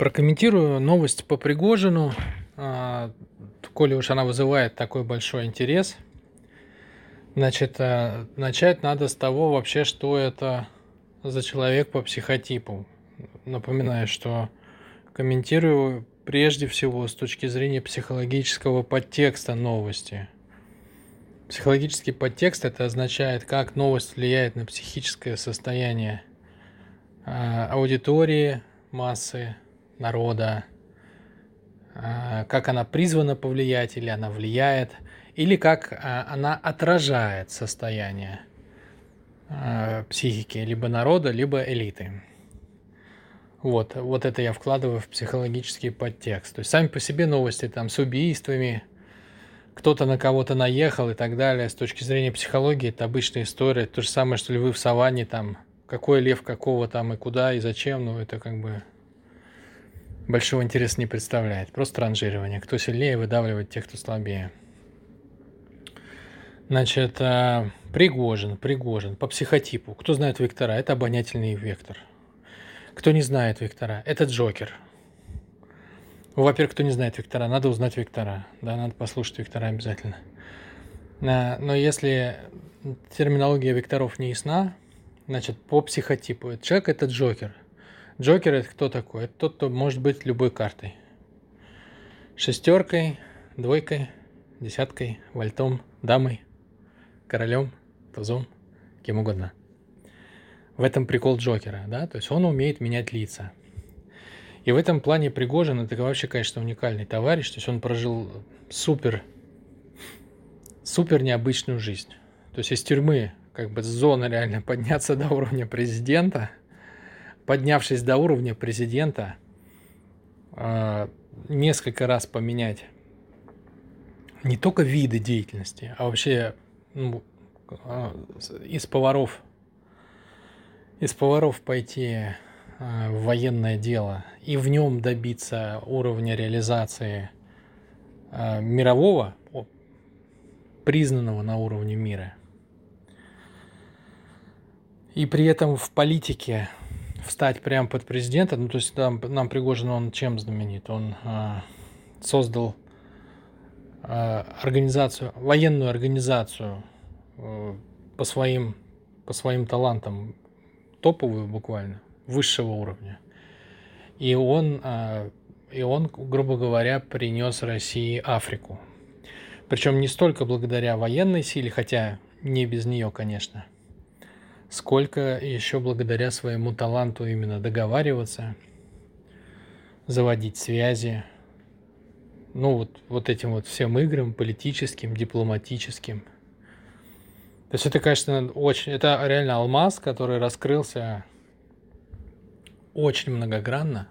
Прокомментирую новость по Пригожину, а, коли уж она вызывает такой большой интерес. Значит, а, начать надо с того вообще, что это за человек по психотипу. Напоминаю, что комментирую прежде всего с точки зрения психологического подтекста новости. Психологический подтекст это означает, как новость влияет на психическое состояние а, аудитории, массы, народа, а, как она призвана повлиять или она влияет, или как а, она отражает состояние а, психики либо народа, либо элиты. Вот, вот это я вкладываю в психологический подтекст. То есть сами по себе новости там с убийствами, кто-то на кого-то наехал и так далее. С точки зрения психологии это обычная история. То же самое, что львы в саванне, там, какой лев какого там и куда и зачем, ну это как бы большого интереса не представляет. Просто ранжирование. Кто сильнее, выдавливает тех, кто слабее. Значит, а, Пригожин, Пригожин, по психотипу. Кто знает Виктора? Это обонятельный вектор. Кто не знает Виктора? Это Джокер. Во-первых, кто не знает Виктора, надо узнать Виктора. Да, надо послушать Виктора обязательно. Но если терминология Викторов не ясна, значит, по психотипу. Человек – это Джокер – Джокер это кто такой? Это тот, кто может быть любой картой. Шестеркой, двойкой, десяткой, вальтом, дамой, королем, тузом, кем угодно. В этом прикол Джокера, да, то есть он умеет менять лица. И в этом плане Пригожин это вообще, конечно, уникальный товарищ, то есть он прожил супер, супер необычную жизнь. То есть из тюрьмы, как бы с зоны реально подняться до уровня президента – поднявшись до уровня президента, а, несколько раз поменять не только виды деятельности, а вообще ну, а, из поваров из поваров пойти а, в военное дело и в нем добиться уровня реализации мирового, признанного на уровне мира. И при этом в политике встать прямо под президента. Ну, то есть там, нам Пригожин, он чем знаменит? Он э, создал э, организацию, военную организацию э, по, своим, по своим талантам, топовую буквально, высшего уровня. И он, э, и он, грубо говоря, принес России Африку. Причем не столько благодаря военной силе, хотя не без нее, конечно – сколько еще благодаря своему таланту именно договариваться, заводить связи, ну вот, вот этим вот всем играм политическим, дипломатическим. То есть это, конечно, очень, это реально алмаз, который раскрылся очень многогранно.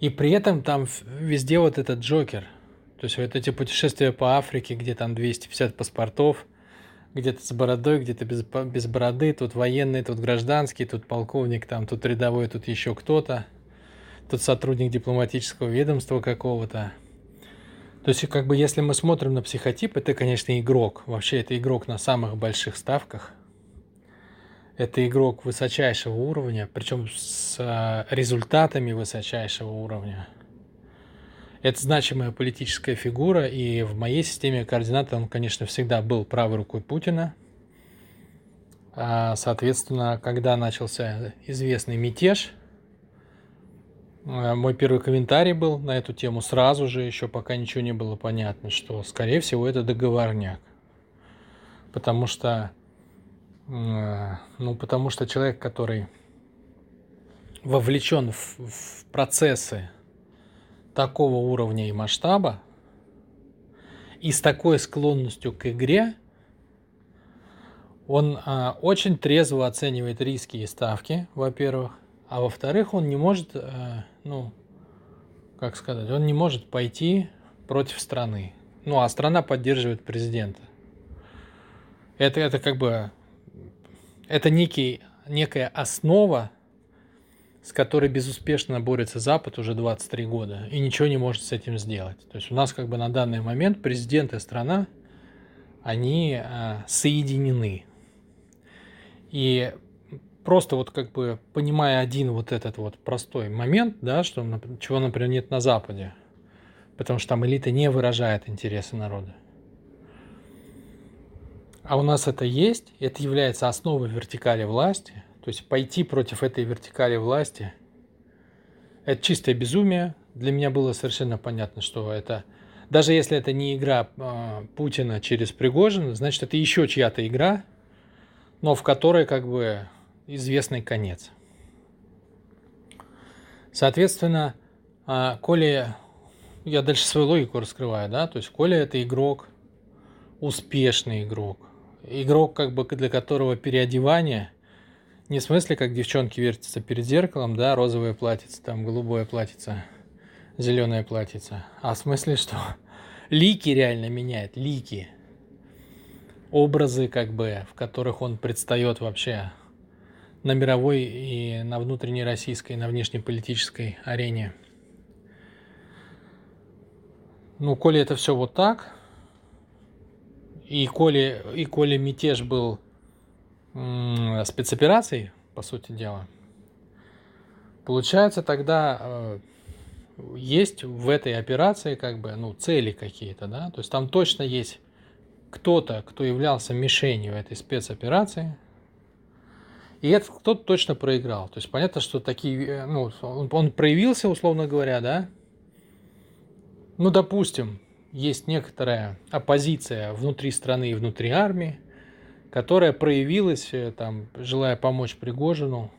И при этом там везде вот этот Джокер. То есть вот эти путешествия по Африке, где там 250 паспортов – где-то с бородой, где-то без, без бороды, тут военный, тут гражданский, тут полковник, там, тут рядовой, тут еще кто-то, тут сотрудник дипломатического ведомства какого-то. То есть, как бы, если мы смотрим на психотип, это, конечно, игрок. Вообще, это игрок на самых больших ставках. Это игрок высочайшего уровня, причем с а, результатами высочайшего уровня. Это значимая политическая фигура, и в моей системе координат он, конечно, всегда был правой рукой Путина. А, соответственно, когда начался известный мятеж, а, мой первый комментарий был на эту тему сразу же, еще пока ничего не было понятно, что, скорее всего, это договорняк. Потому что, ну, потому что человек, который вовлечен в, в процессы такого уровня и масштаба и с такой склонностью к игре, он а, очень трезво оценивает риски и ставки, во-первых, а во-вторых, он не может, а, ну, как сказать, он не может пойти против страны. Ну, а страна поддерживает президента. Это, это как бы, это некий, некая основа с которой безуспешно борется Запад уже 23 года и ничего не может с этим сделать. То есть у нас как бы на данный момент президент и страна, они э, соединены. И просто вот как бы понимая один вот этот вот простой момент, да, что, чего, например, нет на Западе, потому что там элита не выражает интересы народа. А у нас это есть, это является основой вертикали власти, то есть пойти против этой вертикали власти – это чистое безумие. Для меня было совершенно понятно, что это, даже если это не игра э, Путина через Пригожина, значит, это еще чья-то игра, но в которой как бы известный конец. Соответственно, э, коли я дальше свою логику раскрываю, да, то есть коли это игрок, успешный игрок, игрок, как бы для которого переодевание не в смысле, как девчонки вертятся перед зеркалом, да, розовое платьице, там голубое платьице, зеленое платьице, а в смысле, что лики реально меняет, лики, образы, как бы, в которых он предстает вообще на мировой и на внутренней российской, на внешнеполитической арене. Ну, коли это все вот так, и коли, и коли мятеж был спецоперацией, по сути дела, получается тогда э, есть в этой операции как бы ну, цели какие-то, да, то есть там точно есть кто-то, кто являлся мишенью этой спецоперации, и этот кто-то точно проиграл. То есть понятно, что такие, э, ну, он, он проявился, условно говоря, да. Ну, допустим, есть некоторая оппозиция внутри страны и внутри армии, которая проявилась, э, там, желая помочь Пригожину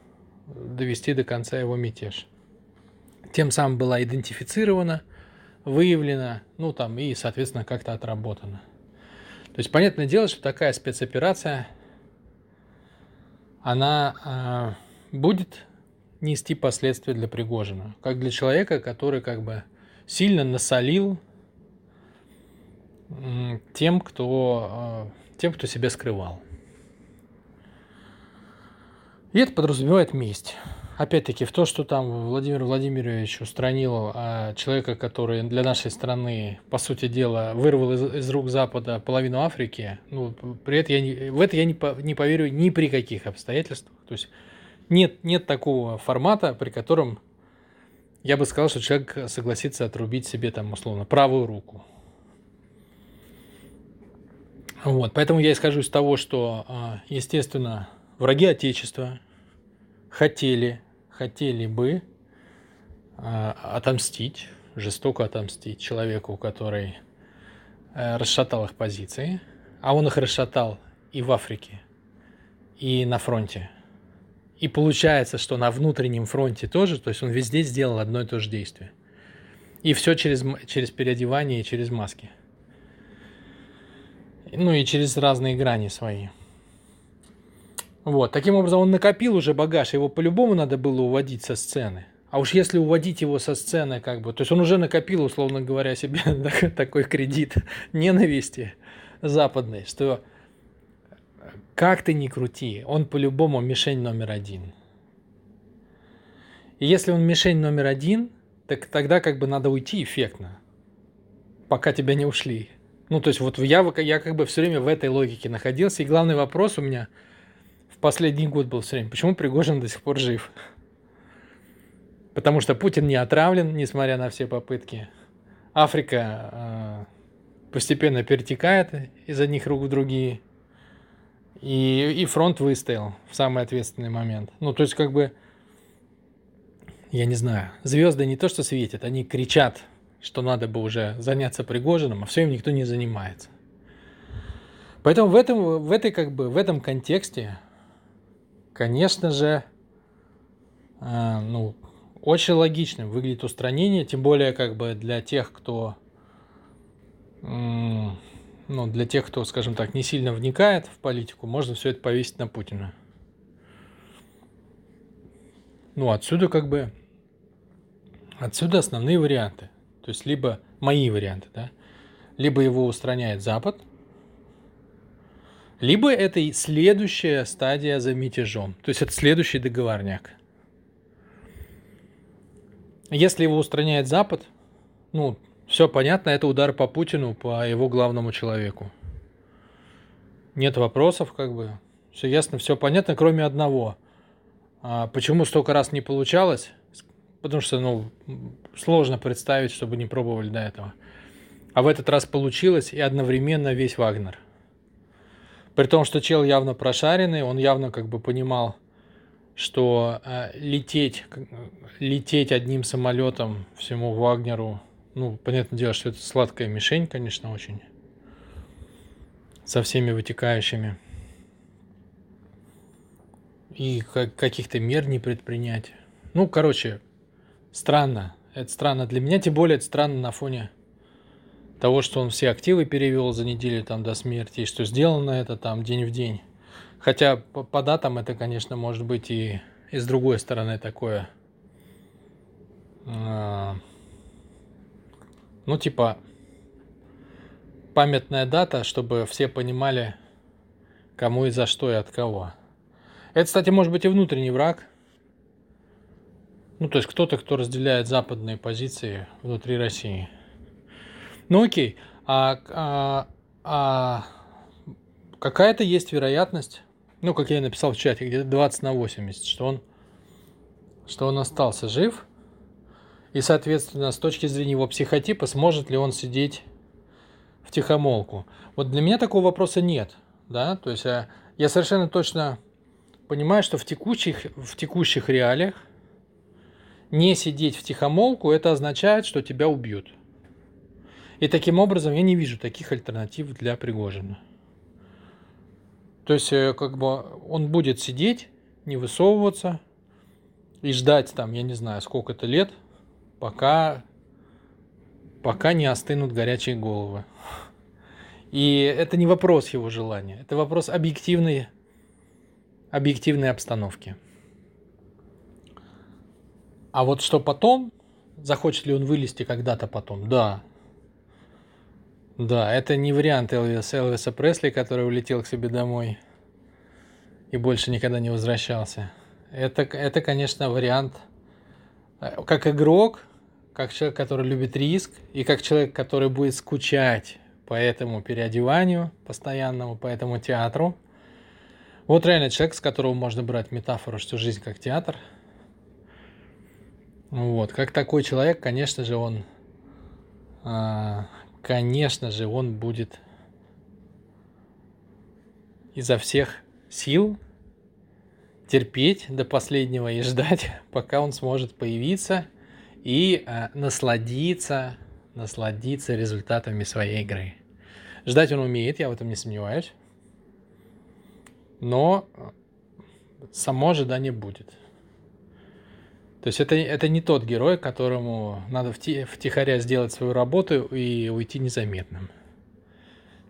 довести до конца его мятеж. Тем самым была идентифицирована, выявлена, ну там и, соответственно, как-то отработана. То есть, понятное дело, что такая спецоперация, она э, будет нести последствия для Пригожина, как для человека, который как бы сильно насолил тем, кто, э, тем, кто себя скрывал. И это подразумевает месть. Опять-таки, в то, что там Владимир Владимирович устранил а, человека, который для нашей страны, по сути дела, вырвал из, из рук Запада половину Африки, ну, при этом я не, в это я не, по, не поверю ни при каких обстоятельствах. То есть нет, нет такого формата, при котором я бы сказал, что человек согласится отрубить себе там, условно, правую руку. Вот, поэтому я исхожу из того, что, а, естественно, враги Отечества хотели, хотели бы а, отомстить, жестоко отомстить человеку, который э, расшатал их позиции, а он их расшатал и в Африке, и на фронте. И получается, что на внутреннем фронте тоже, то есть он везде сделал одно и то же действие. И все через, через переодевание и через маски – ну и через разные грани свои. Вот, таким образом он накопил уже багаж, его по-любому надо было уводить со сцены. А уж если уводить его со сцены, как бы, то есть он уже накопил, условно говоря, себе такой кредит ненависти западной, что как ты ни крути, он по-любому мишень номер один. И если он мишень номер один, так тогда как бы надо уйти эффектно, пока тебя не ушли. Ну, то есть вот я, я как бы все время в этой логике находился. И главный вопрос у меня в последний год был все время, почему Пригожин до сих пор жив? Потому что Путин не отравлен, несмотря на все попытки. Африка э, постепенно перетекает из одних рук в другие. И, и фронт выстоял в самый ответственный момент. Ну, то есть, как бы, я не знаю, звезды не то что светят, они кричат что надо бы уже заняться Пригожиным, а все им никто не занимается. Поэтому в этом, в этой, как бы, в этом контексте, конечно же, э, ну, очень логичным выглядит устранение, тем более как бы для тех, кто, э, ну, для тех, кто, скажем так, не сильно вникает в политику, можно все это повесить на Путина. Ну, отсюда как бы, отсюда основные варианты. То есть либо мои варианты, да, либо его устраняет Запад, либо это следующая стадия за мятежом. То есть это следующий договорняк. Если его устраняет Запад, ну, все понятно, это удар по Путину, по его главному человеку. Нет вопросов, как бы. Все ясно, все понятно, кроме одного. А почему столько раз не получалось? Потому что, ну, сложно представить, чтобы не пробовали до этого. А в этот раз получилось, и одновременно весь Вагнер. При том, что чел явно прошаренный, он явно как бы понимал, что э, лететь, лететь одним самолетом всему Вагнеру, ну, понятное дело, что это сладкая мишень, конечно, очень, со всеми вытекающими. И как, каких-то мер не предпринять. Ну, короче, странно. Это странно для меня, тем более это странно на фоне того, что он все активы перевел за неделю там до смерти, и что сделано это там день в день. Хотя по, по датам это, конечно, может быть и, и с другой стороны такое. А, ну, типа, памятная дата, чтобы все понимали, кому и за что и от кого. Это, кстати, может быть и внутренний враг. Ну, то есть кто-то, кто разделяет западные позиции внутри России. Ну, окей. А, а, а какая-то есть вероятность, ну, как я написал в чате, где-то 20 на 80, что он, что он остался жив. И, соответственно, с точки зрения его психотипа, сможет ли он сидеть в тихомолку. Вот для меня такого вопроса нет. Да? То есть я, я совершенно точно понимаю, что в текущих, в текущих реалиях не сидеть в тихомолку, это означает, что тебя убьют. И таким образом я не вижу таких альтернатив для Пригожина. То есть, э, как бы он будет сидеть, не высовываться и ждать там, я не знаю, сколько-то лет, пока, пока не остынут горячие головы. И это не вопрос его желания, это вопрос объективной, объективной обстановки. А вот что потом, захочет ли он вылезти когда-то потом, да. Да, это не вариант Элвиса, Элвиса Пресли, который улетел к себе домой и больше никогда не возвращался. Это, это конечно, вариант э, как игрок, как человек, который любит риск, и как человек, который будет скучать по этому переодеванию постоянному, по этому театру. Вот реально человек, с которого можно брать метафору, что жизнь как театр. Вот, как такой человек, конечно же, он, а, конечно же, он будет изо всех сил терпеть до последнего и ждать, пока он сможет появиться и э, насладиться, насладиться результатами своей игры. Ждать он умеет, я в этом не сомневаюсь. Но само ожидание будет. То есть это, это не тот герой, которому надо вти, втихаря сделать свою работу и уйти незаметным.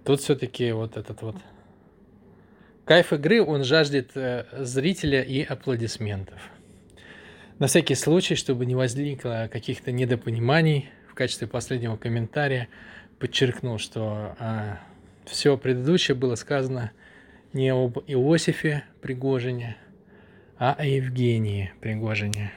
Тут все-таки вот этот вот кайф игры, он жаждет э, зрителя и аплодисментов. На всякий случай, чтобы не возникло каких-то недопониманий, в качестве последнего комментария подчеркнул, что а, все предыдущее было сказано не об Иосифе Пригожине, а о Евгении Пригожине.